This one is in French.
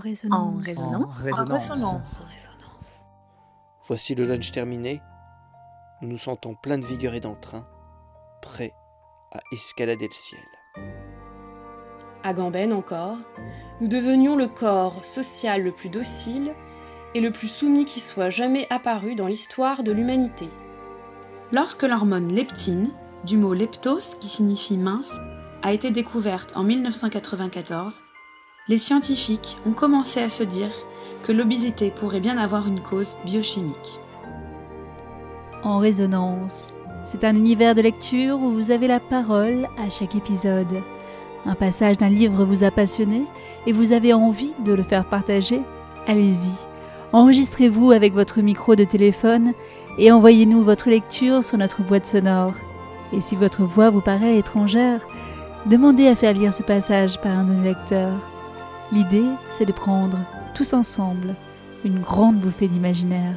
résonance. En résonance. En résonance. En résonance. Voici le lunch terminé. Nous nous sentons plein de vigueur et d'entrain, prêts à escalader le ciel. À Gamben encore, nous devenions le corps social le plus docile et le plus soumis qui soit jamais apparu dans l'histoire de l'humanité. Lorsque l'hormone leptine, du mot leptos qui signifie mince, a été découverte en 1994, les scientifiques ont commencé à se dire que l'obésité pourrait bien avoir une cause biochimique. En résonance. C'est un univers de lecture où vous avez la parole à chaque épisode. Un passage d'un livre vous a passionné et vous avez envie de le faire partager Allez-y. Enregistrez-vous avec votre micro de téléphone et envoyez-nous votre lecture sur notre boîte sonore. Et si votre voix vous paraît étrangère, demandez à faire lire ce passage par un de nos lecteurs. L'idée, c'est de prendre, tous ensemble, une grande bouffée d'imaginaire.